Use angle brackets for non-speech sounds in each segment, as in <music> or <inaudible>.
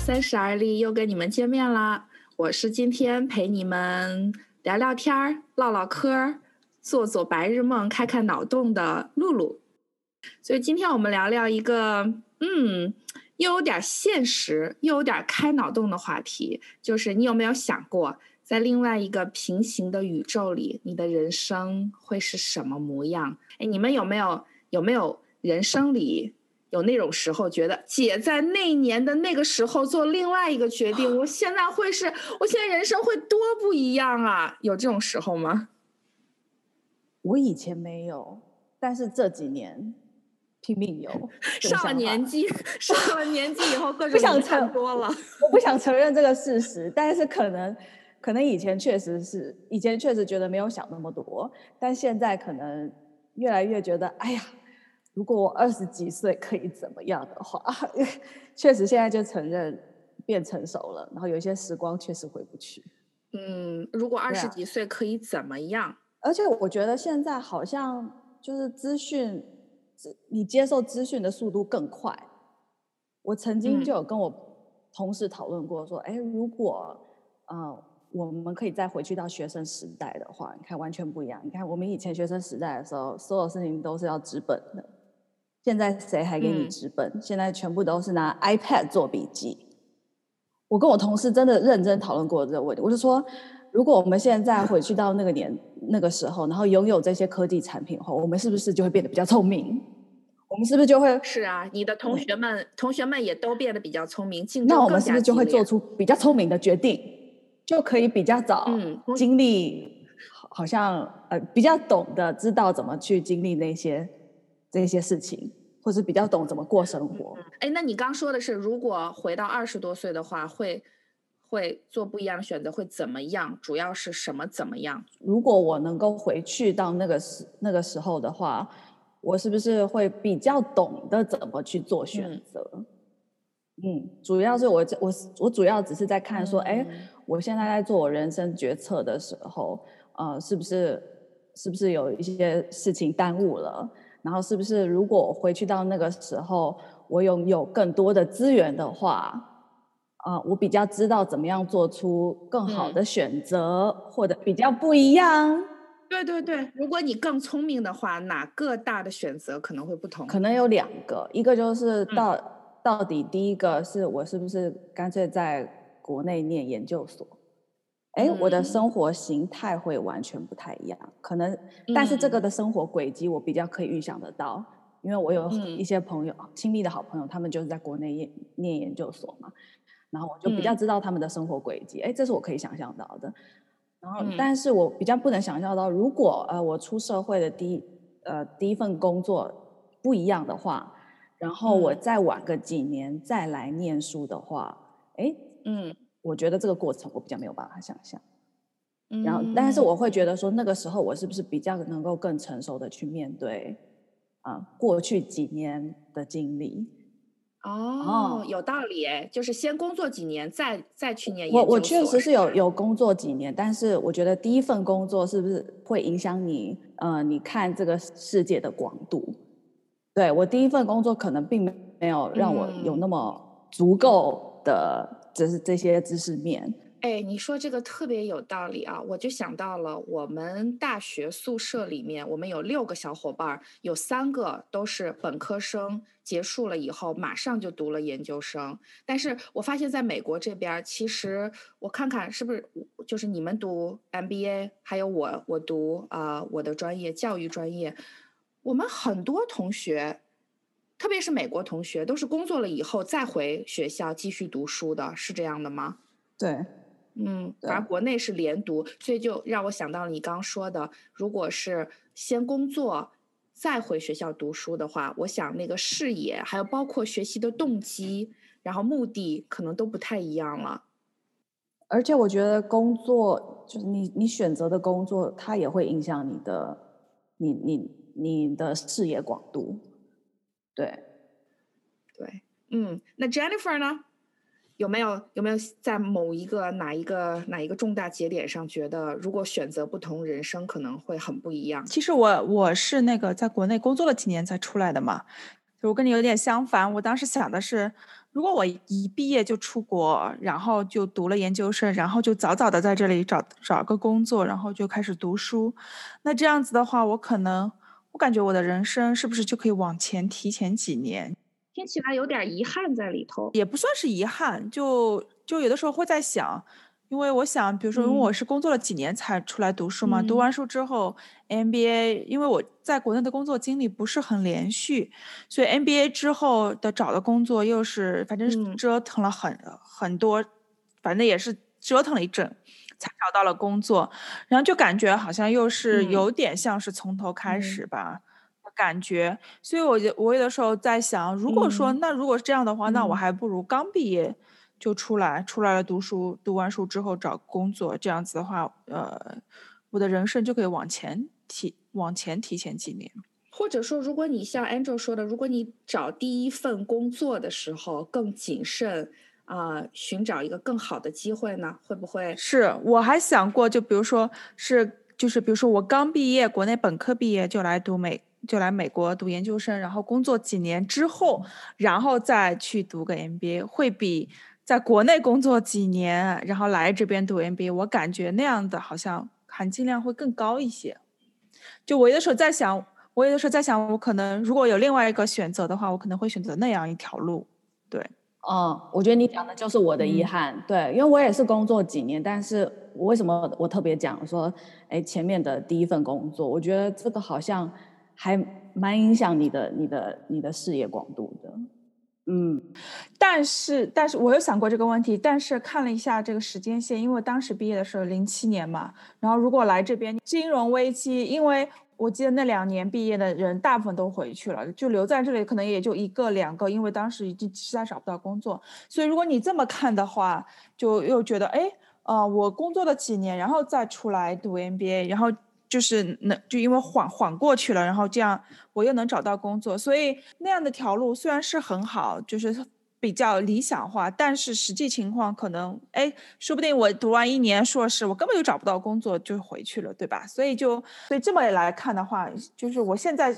三十而立，又跟你们见面啦！我是今天陪你们聊聊天儿、唠唠嗑儿、做做白日梦、开开脑洞的露露。所以今天我们聊聊一个，嗯，又有点现实，又有点开脑洞的话题，就是你有没有想过，在另外一个平行的宇宙里，你的人生会是什么模样？哎，你们有没有有没有人生里？有那种时候，觉得姐在那年的那个时候做另外一个决定，我现在会是，我现在人生会多不一样啊！有这种时候吗？我以前没有，但是这几年拼命有。<laughs> 上了年纪，<laughs> 上了年纪以后，各种不想承多了。我不想承认这个事实，但是可能，可能以前确实是，以前确实觉得没有想那么多，但现在可能越来越觉得，哎呀。如果我二十几岁可以怎么样的话，<laughs> 确实现在就承认变成熟了，然后有一些时光确实回不去。嗯，如果二十几岁可以怎么样？而且我觉得现在好像就是资讯，你接受资讯的速度更快。我曾经就有跟我同事讨论过，说，哎，如果呃我们可以再回去到学生时代的话，你看完全不一样。你看我们以前学生时代的时候，所有事情都是要纸本的。现在谁还给你纸本？现在全部都是拿 iPad 做笔记。我跟我同事真的认真讨论过这个问题。我就说，如果我们现在回去到那个年那个时候，然后拥有这些科技产品后，我们是不是就会变得比较聪明？我们是不是就会？是啊，你的同学们，同学们也都变得比较聪明，竞争那我们是不是就会做出比较聪明的决定？就可以比较早经历，好像呃比较懂得知道怎么去经历那些。这些事情，或是比较懂怎么过生活。哎，那你刚说的是，如果回到二十多岁的话，会会做不一样的选择，会怎么样？主要是什么怎么样？如果我能够回去到那个时那个时候的话，我是不是会比较懂得怎么去做选择？嗯，主要是我我我主要只是在看说，哎，我现在在做我人生决策的时候，呃，是不是是不是有一些事情耽误了？然后是不是如果回去到那个时候，我拥有更多的资源的话，啊，我比较知道怎么样做出更好的选择，或者比较不一样。对对对，如果你更聪明的话，哪个大的选择可能会不同？可能有两个，一个就是到到底第一个是我是不是干脆在国内念研究所？哎，我的生活形态会完全不太一样，可能，但是这个的生活轨迹我比较可以预想得到，因为我有一些朋友，亲密的好朋友，他们就是在国内念念研究所嘛，然后我就比较知道他们的生活轨迹，哎，这是我可以想象到的。然后，但是我比较不能想象到，如果呃我出社会的第一呃第一份工作不一样的话，然后我再晚个几年再来念书的话，哎，嗯。我觉得这个过程我比较没有办法想象，然后，但是我会觉得说，那个时候我是不是比较能够更成熟的去面对啊过去几年的经历？哦，有道理哎，就是先工作几年，再再去年我我确实是有有工作几年，但是我觉得第一份工作是不是会影响你呃你看这个世界的广度？对我第一份工作可能并没有让我有那么足够的。这是这些知识面。哎，你说这个特别有道理啊！我就想到了我们大学宿舍里面，我们有六个小伙伴，有三个都是本科生，结束了以后马上就读了研究生。但是我发现在美国这边，其实我看看是不是就是你们读 MBA，还有我我读啊我的专业教育专业，我们很多同学。特别是美国同学，都是工作了以后再回学校继续读书的，是这样的吗？对，嗯，反而国内是连读，所以就让我想到了你刚说的，如果是先工作再回学校读书的话，我想那个视野，还有包括学习的动机，然后目的可能都不太一样了。而且我觉得工作就是你你选择的工作，它也会影响你的你你你的视野广度。对，对，嗯，那 Jennifer 呢？有没有有没有在某一个哪一个哪一个重大节点上，觉得如果选择不同，人生可能会很不一样？其实我我是那个在国内工作了几年才出来的嘛，就我跟你有点相反，我当时想的是，如果我一毕业就出国，然后就读了研究生，然后就早早的在这里找找个工作，然后就开始读书，那这样子的话，我可能我感觉我的人生是不是就可以往前提前几年？听起来有点遗憾在里头，也不算是遗憾，就就有的时候会在想。因为我想，比如说，因为我是工作了几年才出来读书嘛，读完书之后，MBA，因为我在国内的工作经历不是很连续，所以 MBA 之后的找的工作又是，反正折腾了很很多，反正也是折腾了一阵，才找到了工作，然后就感觉好像又是有点像是从头开始吧，感觉，所以我就我有的时候在想，如果说那如果是这样的话，那我还不如刚毕业。就出来，出来了读书，读完书之后找工作，这样子的话，呃，我的人生就可以往前提，往前提前几年。或者说，如果你像 Angel 说的，如果你找第一份工作的时候更谨慎，啊，寻找一个更好的机会呢，会不会？是，我还想过，就比如说是，就是比如说我刚毕业，国内本科毕业就来读美，就来美国读研究生，然后工作几年之后，然后再去读个 MBA，会比。在国内工作几年，然后来这边读 MBA，我感觉那样的好像含金量会更高一些。就我有的时候在想，我有的时候在想，我可能如果有另外一个选择的话，我可能会选择那样一条路。对，嗯，我觉得你讲的就是我的遗憾。对，因为我也是工作几年，但是我为什么我特别讲说，哎，前面的第一份工作，我觉得这个好像还蛮影响你的、你的、你的视野广度的。嗯，但是但是我有想过这个问题，但是看了一下这个时间线，因为当时毕业的时候零七年嘛，然后如果来这边金融危机，因为我记得那两年毕业的人大部分都回去了，就留在这里可能也就一个两个，因为当时已经实在找不到工作，所以如果你这么看的话，就又觉得哎，呃，我工作了几年，然后再出来读 MBA，然后。就是能就因为缓缓过去了，然后这样我又能找到工作，所以那样的条路虽然是很好，就是比较理想化，但是实际情况可能，哎，说不定我读完一年硕士，我根本就找不到工作就回去了，对吧？所以就所以这么来看的话，就是我现在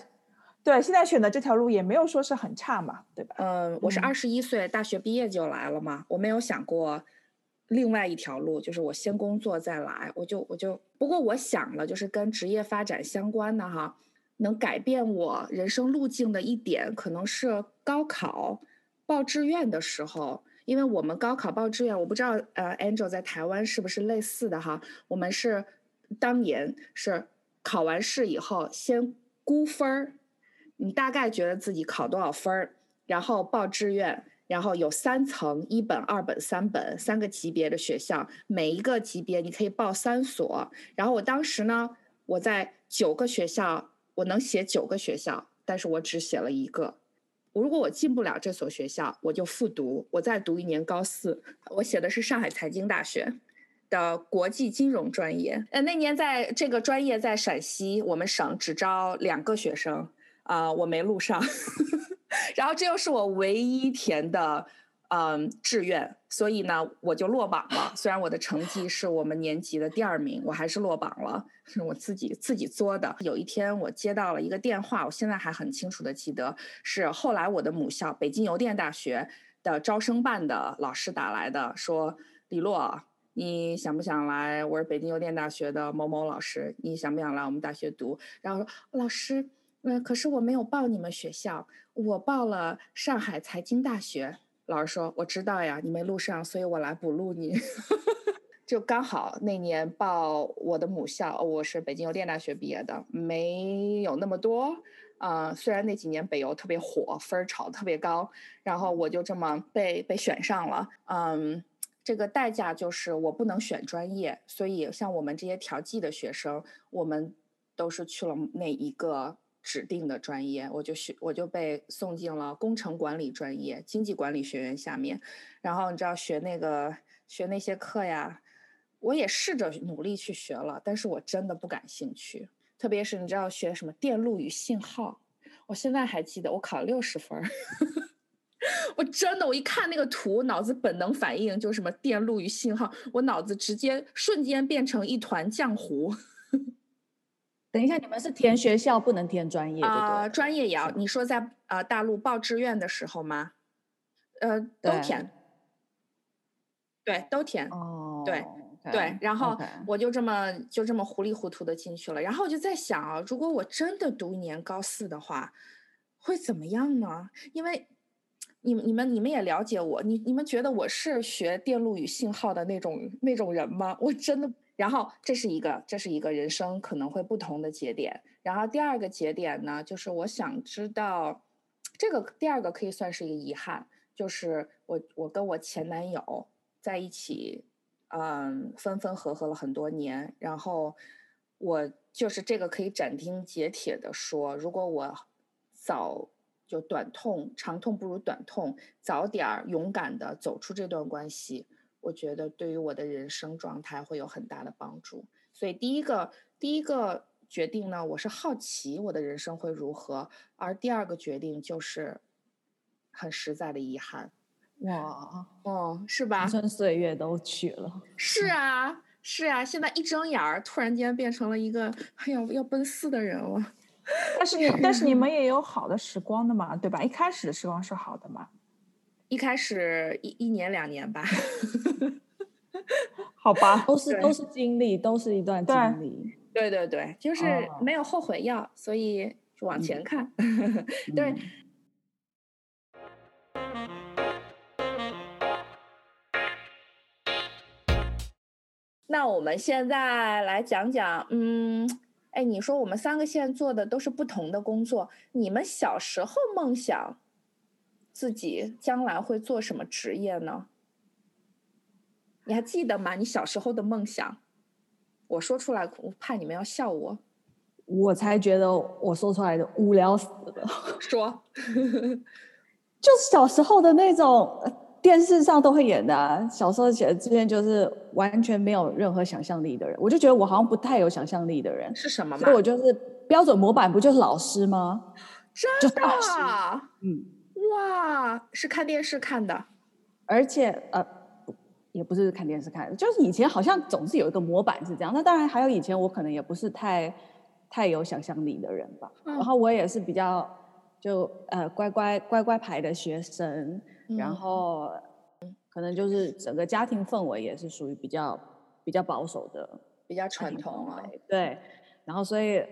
对现在选的这条路也没有说是很差嘛，对吧？嗯，我是二十一岁大学毕业就来了嘛，我没有想过。另外一条路就是我先工作再来，我就我就不过我想了，就是跟职业发展相关的哈，能改变我人生路径的一点，可能是高考报志愿的时候，因为我们高考报志愿，我不知道呃，Angel 在台湾是不是类似的哈，我们是当年是考完试以后先估分儿，你大概觉得自己考多少分儿，然后报志愿。然后有三层，一本、二本、三本，三个级别的学校，每一个级别你可以报三所。然后我当时呢，我在九个学校，我能写九个学校，但是我只写了一个。如果我进不了这所学校，我就复读，我再读一年高四。我写的是上海财经大学的国际金融专业。呃，那年在这个专业在陕西，我们省只招两个学生，啊，我没录上。<laughs> 然后这又是我唯一填的，嗯，志愿，所以呢，我就落榜了。虽然我的成绩是我们年级的第二名，我还是落榜了，是我自己自己作的。有一天我接到了一个电话，我现在还很清楚的记得，是后来我的母校北京邮电大学的招生办的老师打来的，说李洛，你想不想来？我是北京邮电大学的某某老师，你想不想来我们大学读？然后说老师。嗯，可是我没有报你们学校，我报了上海财经大学。老师说我知道呀，你没录上，所以我来补录你。就刚好那年报我的母校，我是北京邮电大学毕业的，没有那么多。啊，虽然那几年北邮特别火，分儿炒特别高，然后我就这么被被选上了。嗯，这个代价就是我不能选专业，所以像我们这些调剂的学生，我们都是去了那一个。指定的专业，我就学，我就被送进了工程管理专业、经济管理学院下面。然后你知道学那个学那些课呀，我也试着努力去学了，但是我真的不感兴趣。特别是你知道学什么电路与信号，我现在还记得我考了六十分。<laughs> 我真的，我一看那个图，脑子本能反应就是什么电路与信号，我脑子直接瞬间变成一团浆糊。等一下，你们是填学校不能填专业，啊、对专业也要。你说在呃大陆报志愿的时候吗？呃，都填，对，都填。哦，对对，然后我就这么就这么糊里糊涂的进去了。然后我就在想啊，如果我真的读一年高四的话，会怎么样呢？因为你们你们你们也了解我，你你们觉得我是学电路与信号的那种那种人吗？我真的。然后这是一个这是一个人生可能会不同的节点。然后第二个节点呢，就是我想知道，这个第二个可以算是一个遗憾，就是我我跟我前男友在一起。嗯，分分合合了很多年，然后我就是这个可以斩钉截铁的说，如果我早就短痛，长痛不如短痛，早点儿勇敢的走出这段关系，我觉得对于我的人生状态会有很大的帮助。所以第一个第一个决定呢，我是好奇我的人生会如何，而第二个决定就是很实在的遗憾。哇，哦，是吧？青春岁月都去了，是啊，是啊，现在一睁眼儿，突然间变成了一个哎呀要奔四的人了。但是你但是你们也有好的时光的嘛，对吧？一开始的时光是好的嘛。一开始一一年两年吧，<laughs> 好吧，都是都是经历，都是一段经历。对对对，就是哦没有后悔药，所以就往前看。<laughs> 对嗯 <laughs> 那我们现在来讲讲，嗯，哎，你说我们三个现在做的都是不同的工作，你们小时候梦想自己将来会做什么职业呢？你还记得吗？你小时候的梦想，我说出来，我怕你们要笑我。我才觉得我说出来的无聊死了，<laughs> 说，就是小时候的那种呃电视上都会演的、啊，小时候写的之前就是完全没有任何想象力的人，我就觉得我好像不太有想象力的人，是什么吗所以？我就是标准模板不就是老师吗？真就是老师，的？嗯，哇，是看电视看的。而且呃。也不是看电视看的，就是以前好像总是有一个模板是这样。那当然还有以前我可能也不是太太有想象力的人吧。嗯然后我也是比较就呃乖乖乖乖牌的学生，然嗯后可能就是整个家庭氛围也是属于比较比较保守的比较传统啊，对，然后所以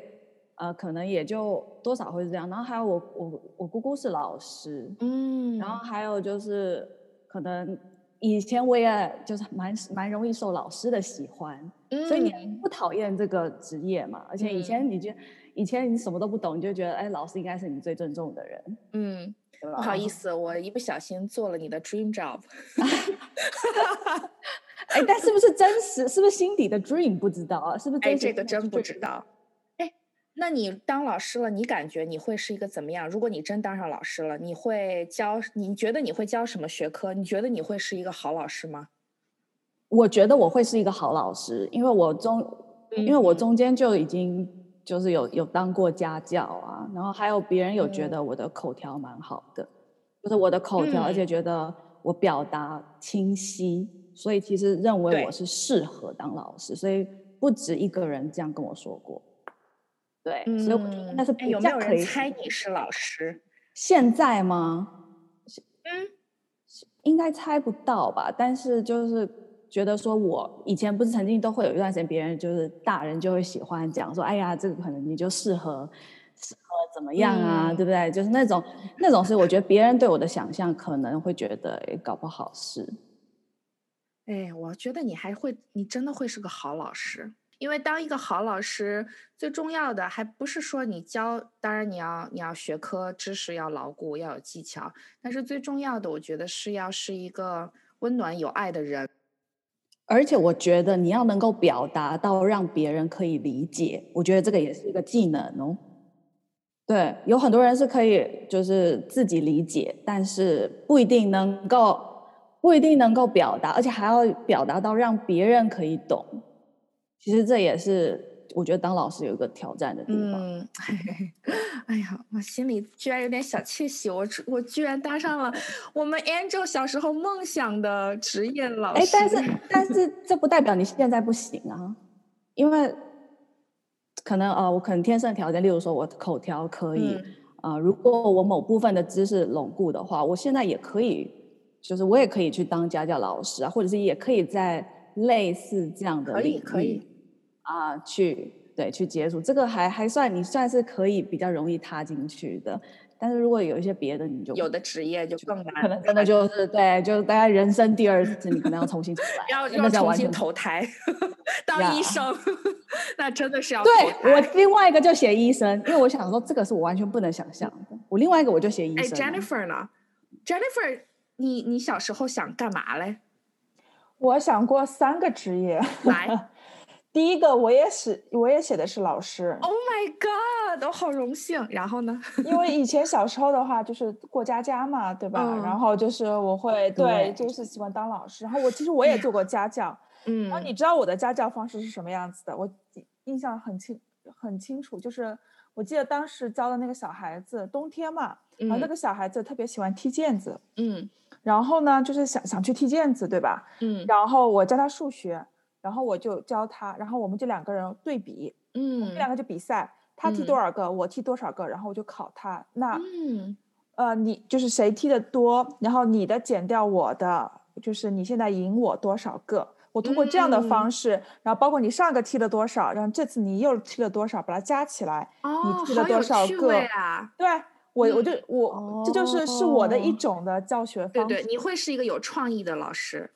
呃可能也就多少会是这样。然后还有我我我姑姑是老师，嗯，然后还有就是可能以前我也就是蛮蛮容易受老师的喜欢，所以你嗯不讨厌这个职业嘛？而且以前你就、以前你什么都不懂，你就觉得哎，老师应该是你最尊重的人，嗯，不好意思，我一不小心做了你的 dream job。<laughs> 哎，但是不是真实？是不是心底的 dream 不知道啊？是不是？这个真不知。道。哎，那你当老师了，你感觉你会是一个怎么样？如果你真当上老师了，你会教？你觉得你会教什么学科？你觉得你会是一个好老师吗？我觉得我会是一个好老师，因为我中，因为我嗯中间就已经就是有有当过家教啊，然后还有别人有觉嗯得我的口条蛮好的，就是我的口条，而且嗯觉得我表达清晰，所以其实认为我是适合当老师，所以不止一个人这样跟我说过。对，所以我觉得那是比较可以人猜你是老师？现在吗？嗯，应该猜不到吧？但是就是觉得说，我以前不是曾经都会有一段时间，别人就是大人就会喜欢讲说，哎呀，这个可能你就适合适合怎么样啊，嗯对不对？就是那种那种是我觉得别人对我的想象可能会觉得，哎，搞不好是。哎，我觉得你还会，你真的会是个好老师。因为当一个好老师，最重要的还不是说你教，当然你要你要学科知识要牢固，要有技巧，但是最重要的，我觉得是要是一个温暖有爱的人。而且我觉得你要能够表达到让别人可以理解，我觉得这个也是一个技能哦。对，有很多人是可以就是自己理解，但是不一定能够不一定能够表达，而且还要表达到让别人可以懂。其实这也是我觉得当老师有一个挑战的地方。嗯，哎呀，我心里居然有点小窃喜，我我居然当上了我们 Angel 小时候梦想的职业老师。哎，但是 <laughs> 但是这不代表你现在不行啊，因为可能呃，我可能天生条件，例如说我口条可以，嗯啊、如果我某部分的知识巩固的话，我现在也可以，就是我也可以去当家教老师啊，或者是也可以在类似这样的可以领域啊、去对去接触，这个还还算你算是可以比较容易踏进去的。但是如果有一些别的，你就有的职业就更难，可能真的就是对，就是大家人生第二次，你可能要重新出来，<laughs> 要要重新投胎当医呀生，<laughs> 那真的是要对我。另外一个就写医生，因为我想说这个是我完全不能想象的。我另外一个我就写医哎生哎。，Jennifer 呢？Jennifer，你你小时候想干嘛嘞？我想过三个职业，来第一个我也是，我也写的是老师，，Oh my God，我好荣幸。然后呢？<laughs> 因为以前小时候的话就是过家家嘛，对吧？嗯然后就是我会对，对就是喜欢当老师。然后我其实我也做过家教，<laughs> 嗯然后你知道我的家教方式是什么样子的？我印印象很清很清楚，就是我记得当时教的那个小孩子，冬天嘛，然后那嗯个小孩子特别喜欢踢毽子，嗯然后呢就是想想去踢毽子，对吧？嗯然后我教他数学，然后我就教他，然后我们就两个人对比，嗯我们嗯两个就比赛，他踢多嗯少个，我踢多少个，然后我就考他。那嗯呃，你就是谁踢的多，然后你的减掉我的，就是你现在赢我多少个。我通过这样的方嗯式，然后包括你上个踢了多少，然后这次你又踢了多少，把它加起来，哦，踢了多少个味啊！对我我嗯就我、这就是是我的一哦种的教学对对，方式。你会是一个有创意的老师。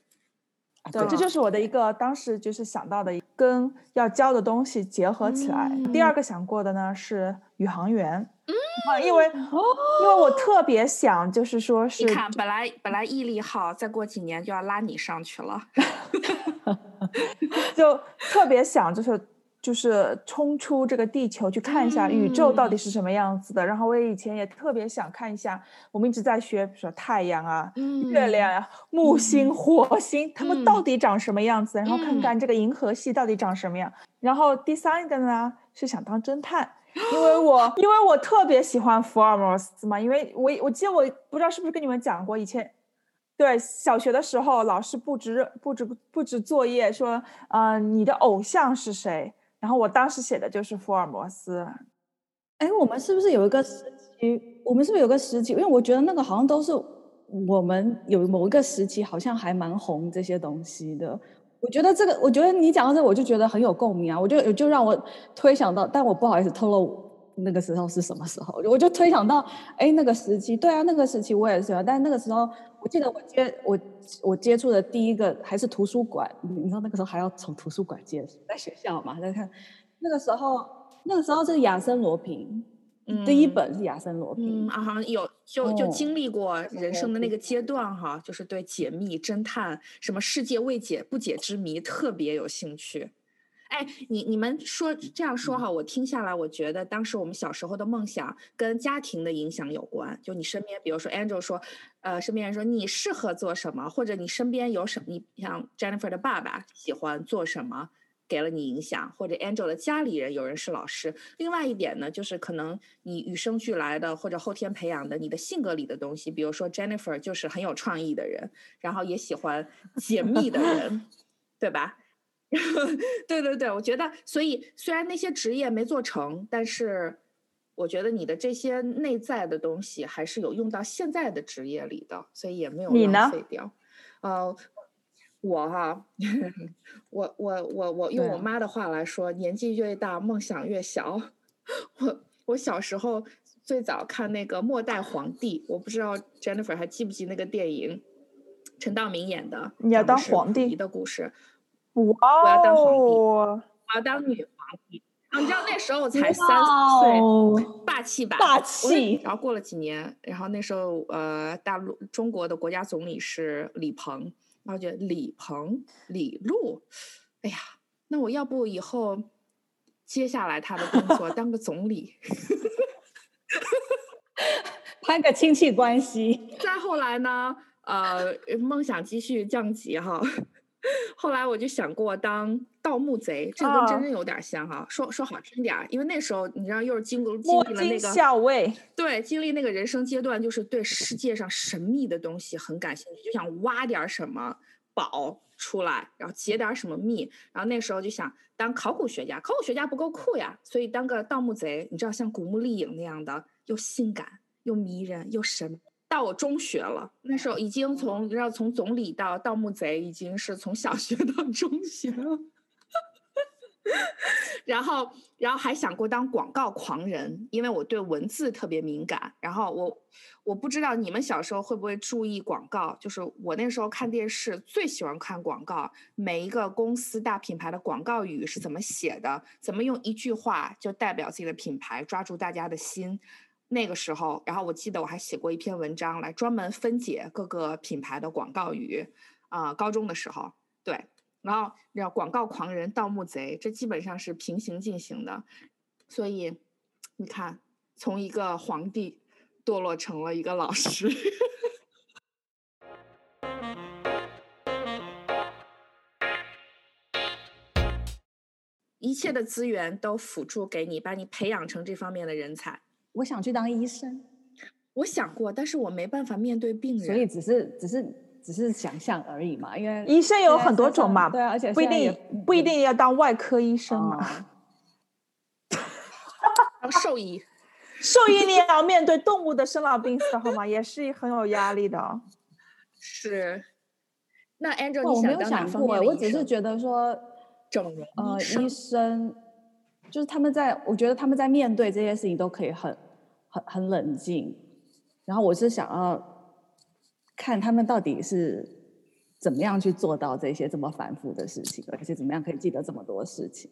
对，这就是我的一个当时就是想到的跟要教的东西结合起来。第二个想过的呢是宇航员，啊，因为因为我特别想就是说是你看，本来本来毅力好，再过几年就要拉你上去了。<laughs> 就特别想就是就是冲出这个地球去看一下宇宙到底是什么样子的。然后我以前也特别想看一下，我们一直在学，比如说太阳啊、月亮呀、木星、火星，它们到嗯底长什么样子，然后看嗯看这个银河系到底长什么样。然后第三个呢是想当侦探。因为我 <laughs> 因为我特别喜欢福尔摩斯嘛，因为我我记得我不知道是不是跟你们讲过，以前对，小学的时候，老师布置布置布置作业说，呃，你的偶像是谁？然后我当时写的就是福尔摩斯。哎，我们是不是有一个时期？我们是不是有个时期？因为我觉得那个好像都是我们有某一个时期，好像还蛮红这些东西的。我觉得这个，我觉得你讲到这，我就觉得很有共鸣啊！我就就让我推想到，但我不好意思透露那个时候是什么时候，我就推想到，哎，那个时期，对啊，那个时期我也是啊。但那个时候，我记得我接我我接触的第一个还是图书馆，你你知道那个时候还要从图书馆借书，在学校嘛，在看那个时候，那个时候是亚森罗平，第一嗯本是亚森罗平嗯，，啊，好像有就就哦经历过人生的那个阶段哈，就是对解密、侦探、什么世界未解不解之谜特别有兴趣。哎，你你们说这样说哈，我听下来，我觉得当时我们小时候的梦想跟家庭的影响有关。就你身边，比如说 Angel 说，呃，身边人说你适合做什么，或者你身边有什么，你像 Jennifer 的爸爸喜欢做什么，给了你影响，或者 Angel 的家里人有人是老师。另外一点呢，就是可能你与生俱来的或者后天培养的你的性格里的东西，比如说 Jennifer 就是很有创意的人，然后也喜欢解密的人，<laughs> 对吧？<laughs> 对对对，我觉得，所以虽然那些职业没做成，但是我觉得你的这些内在的东西还是有用到现在的职业里的，所以也没有浪费掉。呃，我哈，<laughs> 我我我我用我妈的话来说，年纪越大，梦想越小。<laughs> 我我小时候最早看那个《末代皇帝》，我不知道 Jennifer 还记不记那个电影，陈道明演的，你要当皇帝的故事。哇要当皇帝哦，我要当女皇帝。然后你知道那时候我才三四岁，霸气吧？霸气然后过了几年，然后那时候呃，大陆中国的国家总理是李鹏，然后觉得李鹏、李璐，哎呀，那我要不以后接下来他的工作当个总理？<laughs> 攀个亲戚关系。再后来呢，呃，梦想继续降级哈。<laughs> 后来我就想过当盗墓贼，这个跟真啊真有点像哈。说说好听点儿，因为那时候你知道，又是经过经历了那个校尉，对，经历那个人生阶段，就是对世界上神秘的东西很感兴趣，就想挖点儿什么，宝出来，然后解点什么密。然后那时候就想当考古学家，考古学家不够酷呀，所以当个盗墓贼，你知道像古墓丽影那样的，又性感又迷人又神。到我中学了，那时候已经从你知道从总理到盗墓贼，已经是从小学到中学了。<laughs> 然后，然后还想过当广告狂人，因为我对文字特别敏感。然后我，我不知道你们小时候会不会注意广告，就是我那时候看电视最喜欢看广告，每一个公司大品牌的广告语是怎么写的，怎么用一句话就代表自己的品牌，抓住大家的心。那个时候，然后我记得我还写过一篇文章来专门分解各个品牌的广告语，啊，高中的时候，对。然后，叫广告狂人、盗墓贼，这基本上是平行进行的。所以，你看，从一个皇帝堕落成了一个老师，一切的资源都辅助给你，把你培养成这方面的人才。我想去当医生，我想过，但是我没办法面对病人，所以只是，只是。只是想象而已嘛，因为医生有很多种嘛，对啊，而且不一定不一定要当外科医生嘛。<laughs> 当兽医，兽医你也要面对动物的生老病死，好吗？也是很有压力的。<laughs> 是。那 Angel，我没有想过，我只是觉得说，整容呃，医生就是他们在，我觉得他们在面对这些事情都可以很很很冷静，然后我是想要。看他们到底是怎么样去做到这些这么繁复的事情，而且怎么样可以记得这么多事情。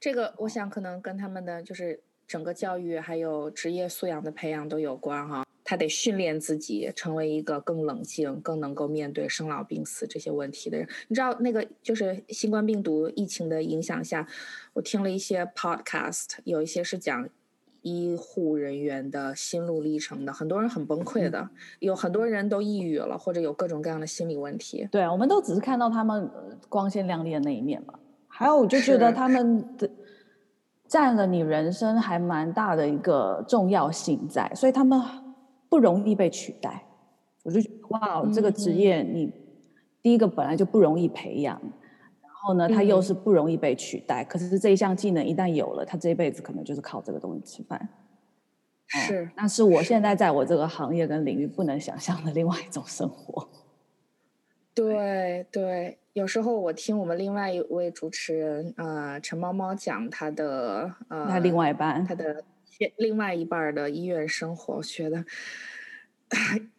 这个我想可能跟他们的就是整个教育还有职业素养的培养都有关哈。他得训练自己成为一个更冷静、更能够面对生老病死这些问题的人。你知道那个就是新冠病毒疫情的影响下，我听了一些 podcast，有一些是讲。医护人员的心路历程的，很多人很崩溃的，有很多人都抑郁了，或者有各种各样的心理问题。对，我们都只是看到他们光鲜亮丽的那一面嘛。还有，我就觉得他们的占了你人生还蛮大的一个重要性在，所以他们不容易被取代。我就哇，这个职业你第一个本来就不容易培养。然后呢，他又是不容易被取代。可是这一项技能一旦有了，他这一辈子可能就是靠这个东西吃饭。是，那是我现在在我这个行业跟领域不能想象的另外一种生活。<laughs> 对对，有时候我听我们另外一位主持人呃陈猫猫讲他的呃他另外一半他的另外一半的医院生活，我觉得。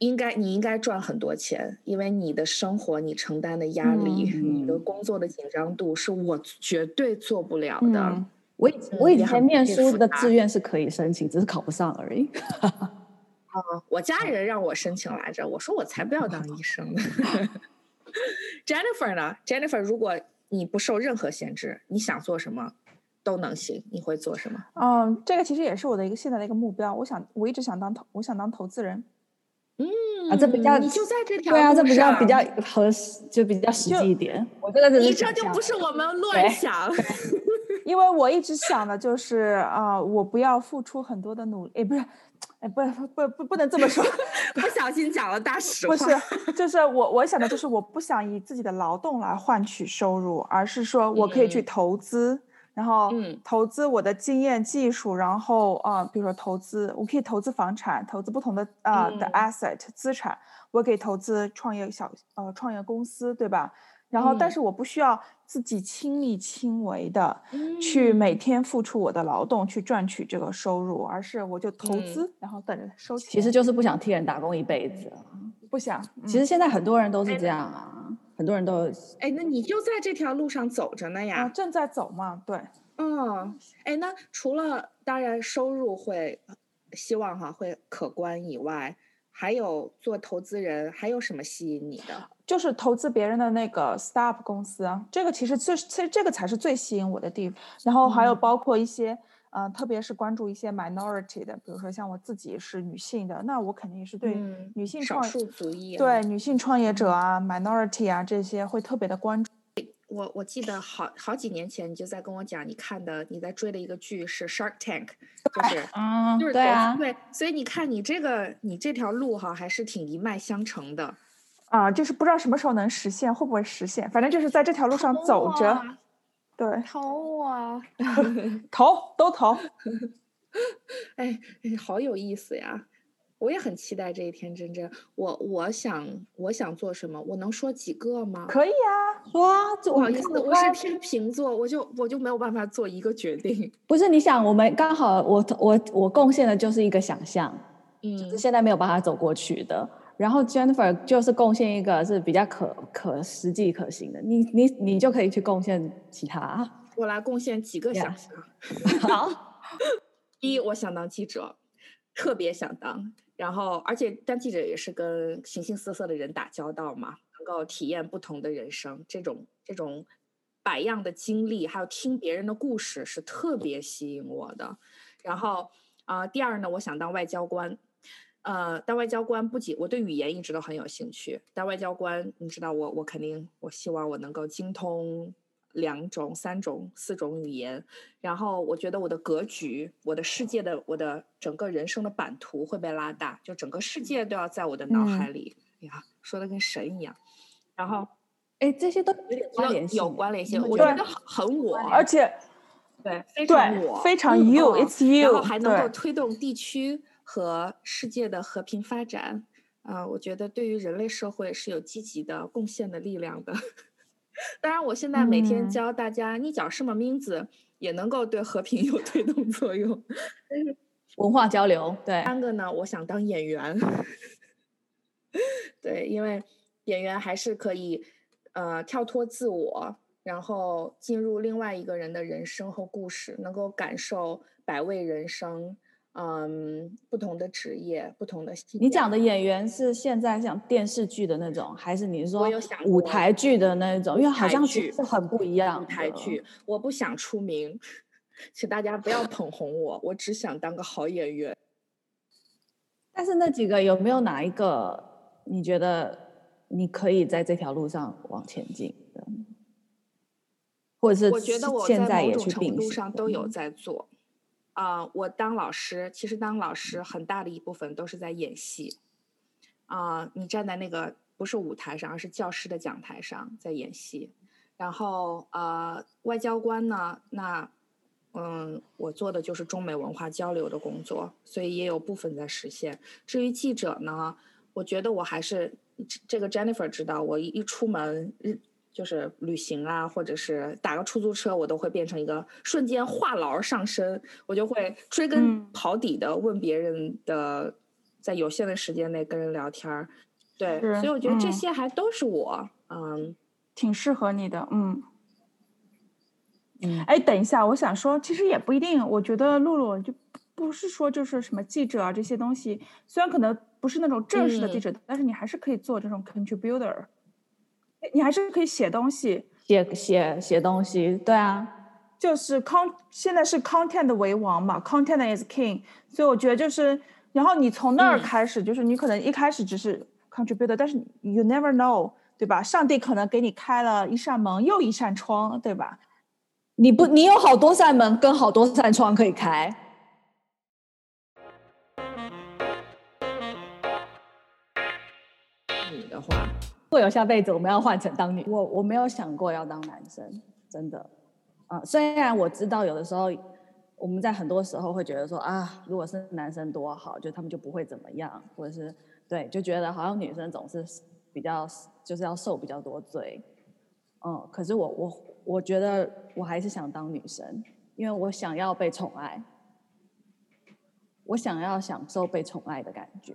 应该你应该赚很多钱，因为你的生活你承担的压力，你的工作的紧张度是我绝对做不了的。我以我以前念书的志愿是可以申请，只是考不上而已。啊，我家人让我申请来着，我说我才不要当医生呢。<laughs> Jennifer 呢？Jennifer，如果你不受任何限制，你想做什么都能行，你会做什么？嗯，这个其实也是我的一个现在的一个目标。我想我一直想当投，我想当投资人。嗯啊，这比较你就在这条对啊，这比较比较合适，就比较实际一点。我觉得你这就不是我们乱想，<laughs> 因为我一直想的就是啊，我不要付出很多的努力，哎，不是，哎，不不不不能这么说，<laughs> 不小心讲了大实话。不是，就是我我想的就是我不想以自己的劳动来换取收入，而是说我可以去投资。然后投资我的经验技术，然后啊，比如说投资，我可以投资房产，投资不同的啊的 asset 资产，我可以投资创业小呃创业公司，对吧？然后，但是我不需要自己亲力亲为的去每天付出我的劳动去赚取这个收入，而是我就投资，然后等着收钱。其实就是不想替人打工一辈子，不想。其实现在很多人都是这样啊。很多人都哎，那你就在这条路上走着呢呀？正在走嘛，对。嗯，哎，那除了当然收入会希望哈会可观以外，还有做投资人还有什么吸引你的？就是投资别人的那个 startup 公司啊，这个其实最其实这个才是最吸引我的地方。然后还有包括一些。嗯，特别是关注一些 minority 的，比如说像我自己是女性的，那我肯定是对女性创数族裔，对女性创业者啊，minority 啊这些会特别的关注。我我记得好好几年前你就在跟我讲，你看的你在追的一个剧是 Shark Tank，就是嗯，对啊，对，所以你看你这个你这条路哈还是挺一脉相承的。啊，就是不知道什么时候能实现，会不会实现？反正就是在这条路上走着。对，投啊，<laughs> 投都投。<laughs> 哎，好有意思呀！我也很期待这一天真正。我我想我想做什么？我能说几个吗？可以啊，说啊。不好意思，我是天秤座，我就我就没有办法做一个决定。<laughs> 不是你想，我们刚好我我我贡献的就是一个想象，嗯，现在没有办法走过去的。然后 Jennifer 就是贡献一个是比较可可实际可行的，你你你就可以去贡献其他。我来贡献几个想象。<laughs> 好，第一，我想当记者，特别想当。然后，而且当记者也是跟形形色色的人打交道嘛，能够体验不同的人生，这种这种百样的经历，还有听别人的故事，是特别吸引我的。然后，啊，第二呢，我想当外交官。呃，当外交官不仅我对语言一直都很有兴趣，当外交官，你知道我我肯定我希望我能够精通两种、三种、四种语言，然后我觉得我的格局、我的世界的、我的整个人生的版图会被拉大，就整个世界都要在我的脑海里。哎呀，说的跟神一样。然后，哎，这些都有点关联性，有关联性，我觉得很我，而且对非常我，非常 you，it's you，然后还能够推动地区。和世界的和平发展，啊，我觉得对于人类社会是有积极的贡献的力量的。<laughs> 当然，我现在每天教大家，你叫什么名字，也能够对和平 <laughs> 有推动作用。<laughs> 文化交流，对。三个呢，我想当演员。对，因为演员还是可以，呃，跳脱自我，然后进入另外一个人的人生和故事，能够感受百味人生。嗯，不同的职业，不同的。你讲的演员是现在像电视剧的那种，还是你说舞台剧的那种？因为好像是很不一样。舞台剧，我不想出名，<laughs> 请大家不要捧红我，我只想当个好演员。但是那几个有没有哪一个你觉得你可以在这条路上往前进的？或者是我觉得我在某种程度上都有在做。啊，我当老师，其实当老师很大的一部分都是在演戏。啊，你站在那个不是舞台上，而是教师的讲台上在演戏。然后，呃，外交官呢，那，嗯，我做的就是中美文化交流的工作，所以也有部分在实现。至于记者呢，我觉得我还是这个 Jennifer 知道，我一一出门。就是旅行啊，或者是打个出租车，我都会变成一个瞬间话痨上身，我就会追根刨底的问别人的，在有限的时间内跟人聊天儿，对，所以我觉得这些还都是我，嗯，挺适合你的，嗯，嗯，哎，等一下，我想说，其实也不一定，我觉得露露就不是说就是什么记者啊这些东西，虽然可能不是那种正式的记者，但是你还是可以做这种 contributor。你还是可以写东西，写写写东西，对啊，就是 con 现在是 content 为王嘛，content is king，所以我觉得就是，然后你从那儿开始，就是你可能一开始只是 contributor，但是 you never know，对吧？上帝可能给你开了一扇门又一扇窗，对吧？你不，你有好多扇门跟好多扇窗可以开。你的话。会有下辈子我们要换成当女，我我没有想过要当男生，真的，啊，虽然我知道有的时候我们在很多时候会觉得说啊，如果是男生多好，就他们就不会怎么样，或者是对，就觉得好像女生总是比较就是要受比较多罪，嗯，可是我我我觉得我还是想当女生，因为我想要被宠爱，我想要享受被宠爱的感觉。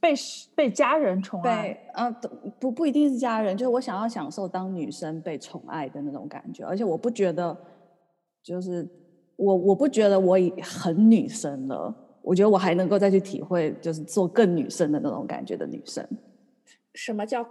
被被家人宠爱，呃，不不一定是家人，就是我想要享受当女生被宠爱的那种感觉，而且我不觉得，就是我我不觉得我已很女生了，我觉得我还能够再去体会，就是做更女生的那种感觉的女生。什么叫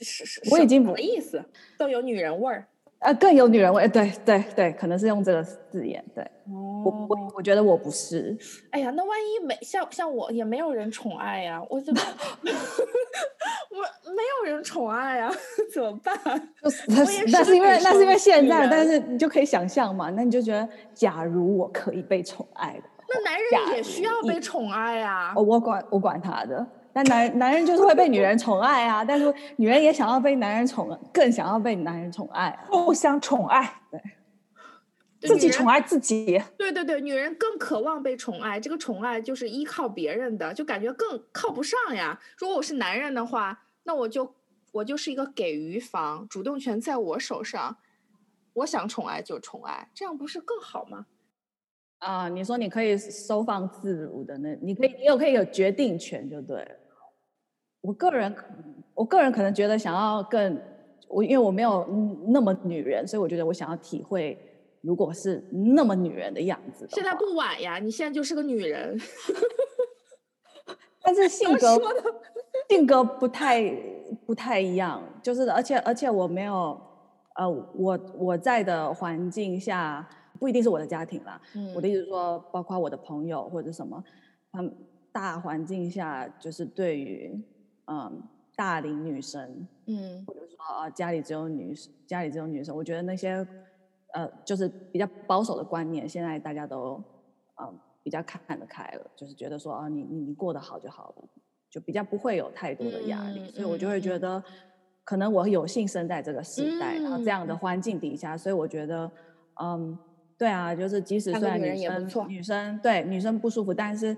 是是？我已经什么意思？都有女人味儿。呃，更有女人味，对对对，可能是用这个字眼，对。哦，我我我觉得我不是。哎呀，那万一没像像我也没有人宠爱呀，我怎么 <laughs> 我没有人宠爱呀，<laughs> 怎么办？那那是因为那是因为现在，但是你就可以想象嘛，那你就觉得，假如我可以被宠爱的，那男人也需要被宠爱呀。哦，我管我管他的。但男男人就是会被女人宠爱啊，但是女人也想要被男人宠，更想要被男人宠爱啊，互相宠爱，对。自己宠爱自己，对对对，女人更渴望被宠爱，这个宠爱就是依靠别人的，就感觉更靠不上呀。如果我是男人的话，那我就我就是一个给予方，主动权在我手上，我想宠爱就宠爱，这样不是更好吗？啊，你说你可以收放自如的，那你可以，你有可以有决定权，就对。我个人，我个人可能觉得想要更，我因为我没有那么女人，所以我觉得我想要体会。如果是那么女人的样子，现在不晚呀！你现在就是个女人，但是性格性格不太不太一样，就是而且而且我没有呃，我我在的环境下不一定是我的家庭啦。嗯，我的意思是说，包括我的朋友或者什么，他们大环境下就是对于嗯大龄女生，嗯，或者说啊家里只有女家里只有女生，我觉得那些。呃，就是比较保守的观念，现在大家都呃比较看得开了，就是觉得说啊，你你你过得好就好了，就比较不会有太多的压力，所以我就会觉得，可能我有幸生在这个时代，然后这样的环境底下，所以我觉得，嗯，对啊，就是即使虽然女生女生对女生不舒服，但是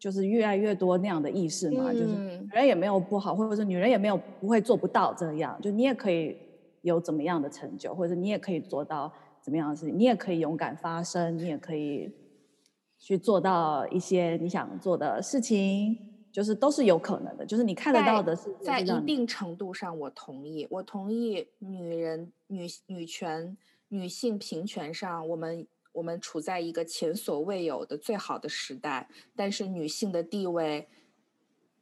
就是越来越多那样的意识嘛，就是女人也没有不好，或者是女人也没有不会做不到这样，就你也可以有怎么样的成就，或者你也可以做到。怎么样的事情，你也可以勇敢发声，你也可以去做到一些你想做的事情，就是都是有可能的。就是你看得到的是，在一定程度上，我同意，我同意女人、女女权、女性平权上，我们我们处在一个前所未有的最好的时代。但是女性的地位，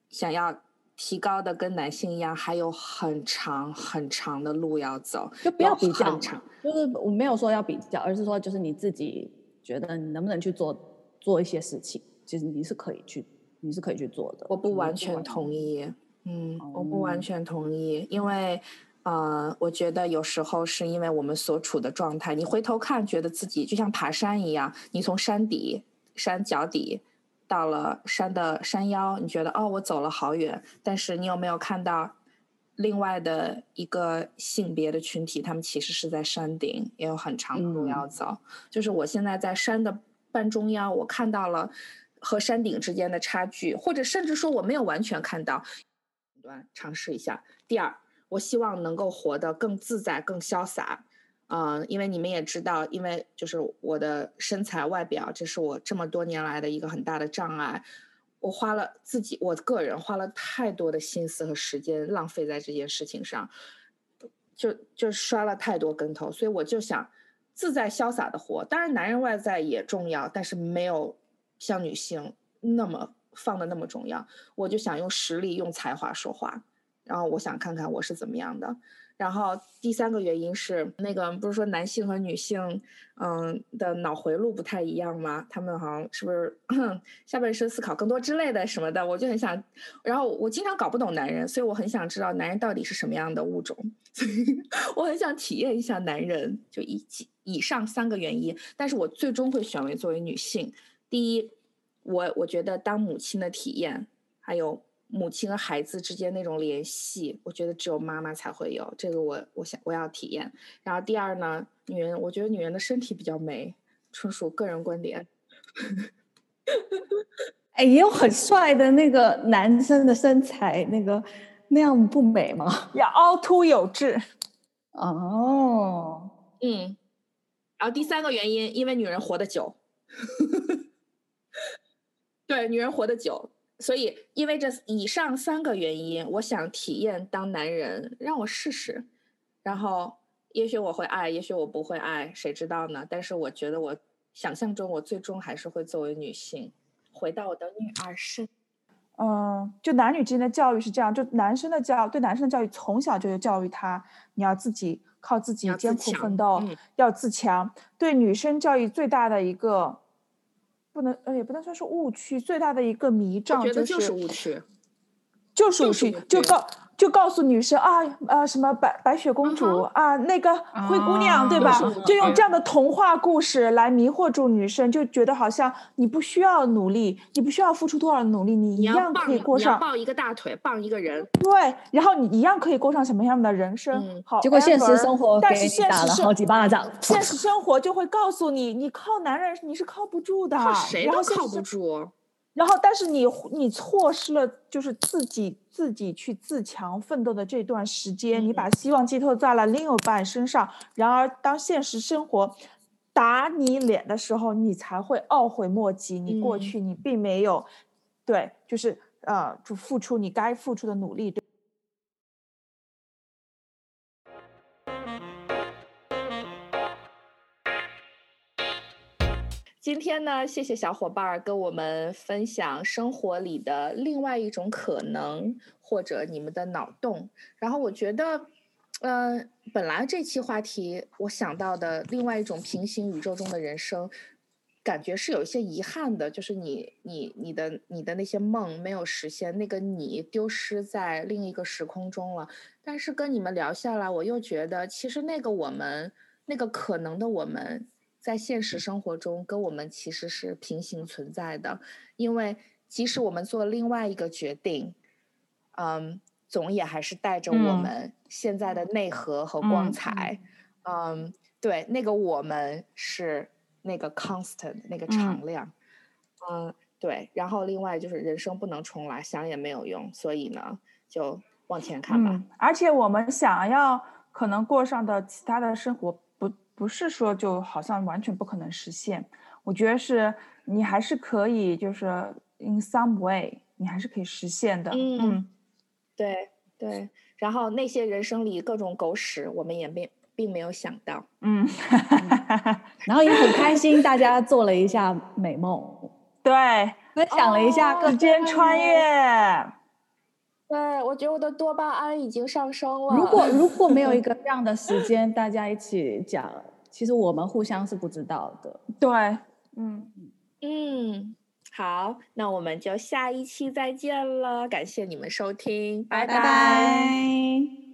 想要。提高的跟男性一样，还有很长很长的路要走，就不要比较。就是我没有说要比较，而是说就是你自己觉得你能不能去做做一些事情，其实你是可以去，你是可以去做的。我不完全同意，嗯，我不完全同意，因为呃，我觉得有时候是因为我们所处的状态，你回头看，觉得自己就像爬山一样，你从山底山脚底。到了山的山腰，你觉得哦，我走了好远。但是你有没有看到另外的一个性别的群体？他们其实是在山顶，也有很长的路要走。就是我现在在山的半中央，我看到了和山顶之间的差距，或者甚至说我没有完全看到。端尝试一下。第二，我希望能够活得更自在、更潇洒。嗯，因为你们也知道，因为就是我的身材外表，这是我这么多年来的一个很大的障碍。我花了自己，我个人花了太多的心思和时间浪费在这件事情上，就就摔了太多跟头。所以我就想自在潇洒的活。当然，男人外在也重要，但是没有像女性那么放的那么重要。我就想用实力、用才华说话，然后我想看看我是怎么样的。然后第三个原因是，那个不是说男性和女性，嗯的脑回路不太一样吗？他们好像是不是 <coughs> 下半身思考更多之类的什么的？我就很想，然后我经常搞不懂男人，所以我很想知道男人到底是什么样的物种，<laughs> 所以我很想体验一下男人。就以以上三个原因，但是我最终会选为作为女性。第一，我我觉得当母亲的体验，还有。母亲和孩子之间那种联系，我觉得只有妈妈才会有。这个我我想我要体验。然后第二呢，女人，我觉得女人的身体比较美，纯属个人观点。<laughs> 哎，也有很帅的那个男生的身材，那个那样不美吗？要凹凸有致。哦，嗯。然后第三个原因，因为女人活得久。<laughs> 对，女人活得久。所以，因为这以上三个原因，我想体验当男人，让我试试。然后，也许我会爱，也许我不会爱，谁知道呢？但是，我觉得我想象中，我最终还是会作为女性，回到我的女儿身。嗯，就男女之间的教育是这样，就男生的教对男生的教育，从小就教育他，你要自己靠自己艰苦奋斗，要自强。对女生教育最大的一个。不能，呃，也不能算是误区。最大的一个迷障，就是误区，就是误区，就告。就告诉女生啊，呃，什么白白雪公主啊，那个灰姑娘，对吧？就用这样的童话故事来迷惑住女生，就觉得好像你不需要努力，你不需要付出多少努力，你一样可以过上抱一个大腿，傍一个人。对，然后你一样可以过上什么样的人生？好，结果现实生活但是现实好几巴掌。现实生活就会告诉你，你靠男人你是靠不住的，靠谁都靠不住。然后，但是你你错失了，就是自己自己去自强奋斗的这段时间，你把希望寄托在了另一半身上。然而，当现实生活打你脸的时候，你才会懊悔莫及。你过去你并没有，对，就是呃，就付出你该付出的努力。今天呢，谢谢小伙伴儿跟我们分享生活里的另外一种可能，或者你们的脑洞。然后我觉得，嗯，本来这期话题我想到的另外一种平行宇宙中的人生，感觉是有一些遗憾的，就是你、你、你的、你的那些梦没有实现，那个你丢失在另一个时空中了。但是跟你们聊下来，我又觉得，其实那个我们，那个可能的我们。在现实生活中，跟我们其实是平行存在的，因为即使我们做另外一个决定，嗯，总也还是带着我们现在的内核和光彩，嗯，对，那个我们是那个 constant 那个常量，嗯，对，然后另外就是人生不能重来，想也没有用，所以呢，就往前看吧。而且我们想要可能过上的其他的生活。不是说就好像完全不可能实现，我觉得是你还是可以，就是 in some way，你还是可以实现的。嗯，对对。然后那些人生里各种狗屎，我们也并并没有想到。嗯，<laughs> 然后也很开心，大家做了一下美梦，对，分享了一下时间穿越。对，我觉得我的多巴胺已经上升了。如果如果没有一个 <laughs> 这样的时间，大家一起讲，其实我们互相是不知道的。对，嗯嗯，好，那我们就下一期再见了，感谢你们收听，拜拜。